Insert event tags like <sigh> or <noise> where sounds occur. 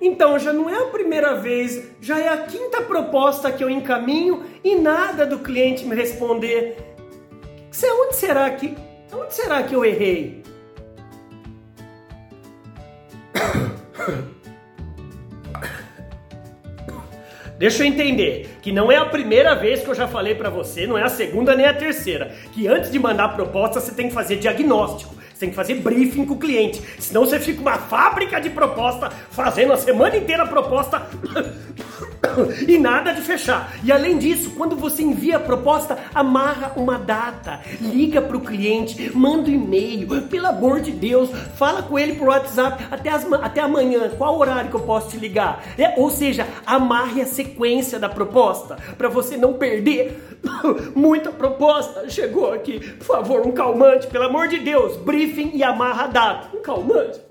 Então já não é a primeira vez, já é a quinta proposta que eu encaminho e nada do cliente me responder. Onde será que, onde será que eu errei? Deixa eu entender que não é a primeira vez que eu já falei para você, não é a segunda nem a terceira, que antes de mandar proposta você tem que fazer diagnóstico, você tem que fazer briefing com o cliente, senão você fica uma fábrica de proposta fazendo a semana inteira proposta <laughs> e nada de fechar. E além disso, quando você envia a proposta, amarra uma data, liga para o cliente, manda um e-mail, pelo amor de Deus, fala com ele por WhatsApp até, as, até amanhã, qual horário que eu posso te ligar? É, ou seja, amarre a sequência da proposta para você não perder <laughs> muita proposta. Chegou aqui, por favor, um calmante, pelo amor de Deus, briefing e amarra a data. Um calmante.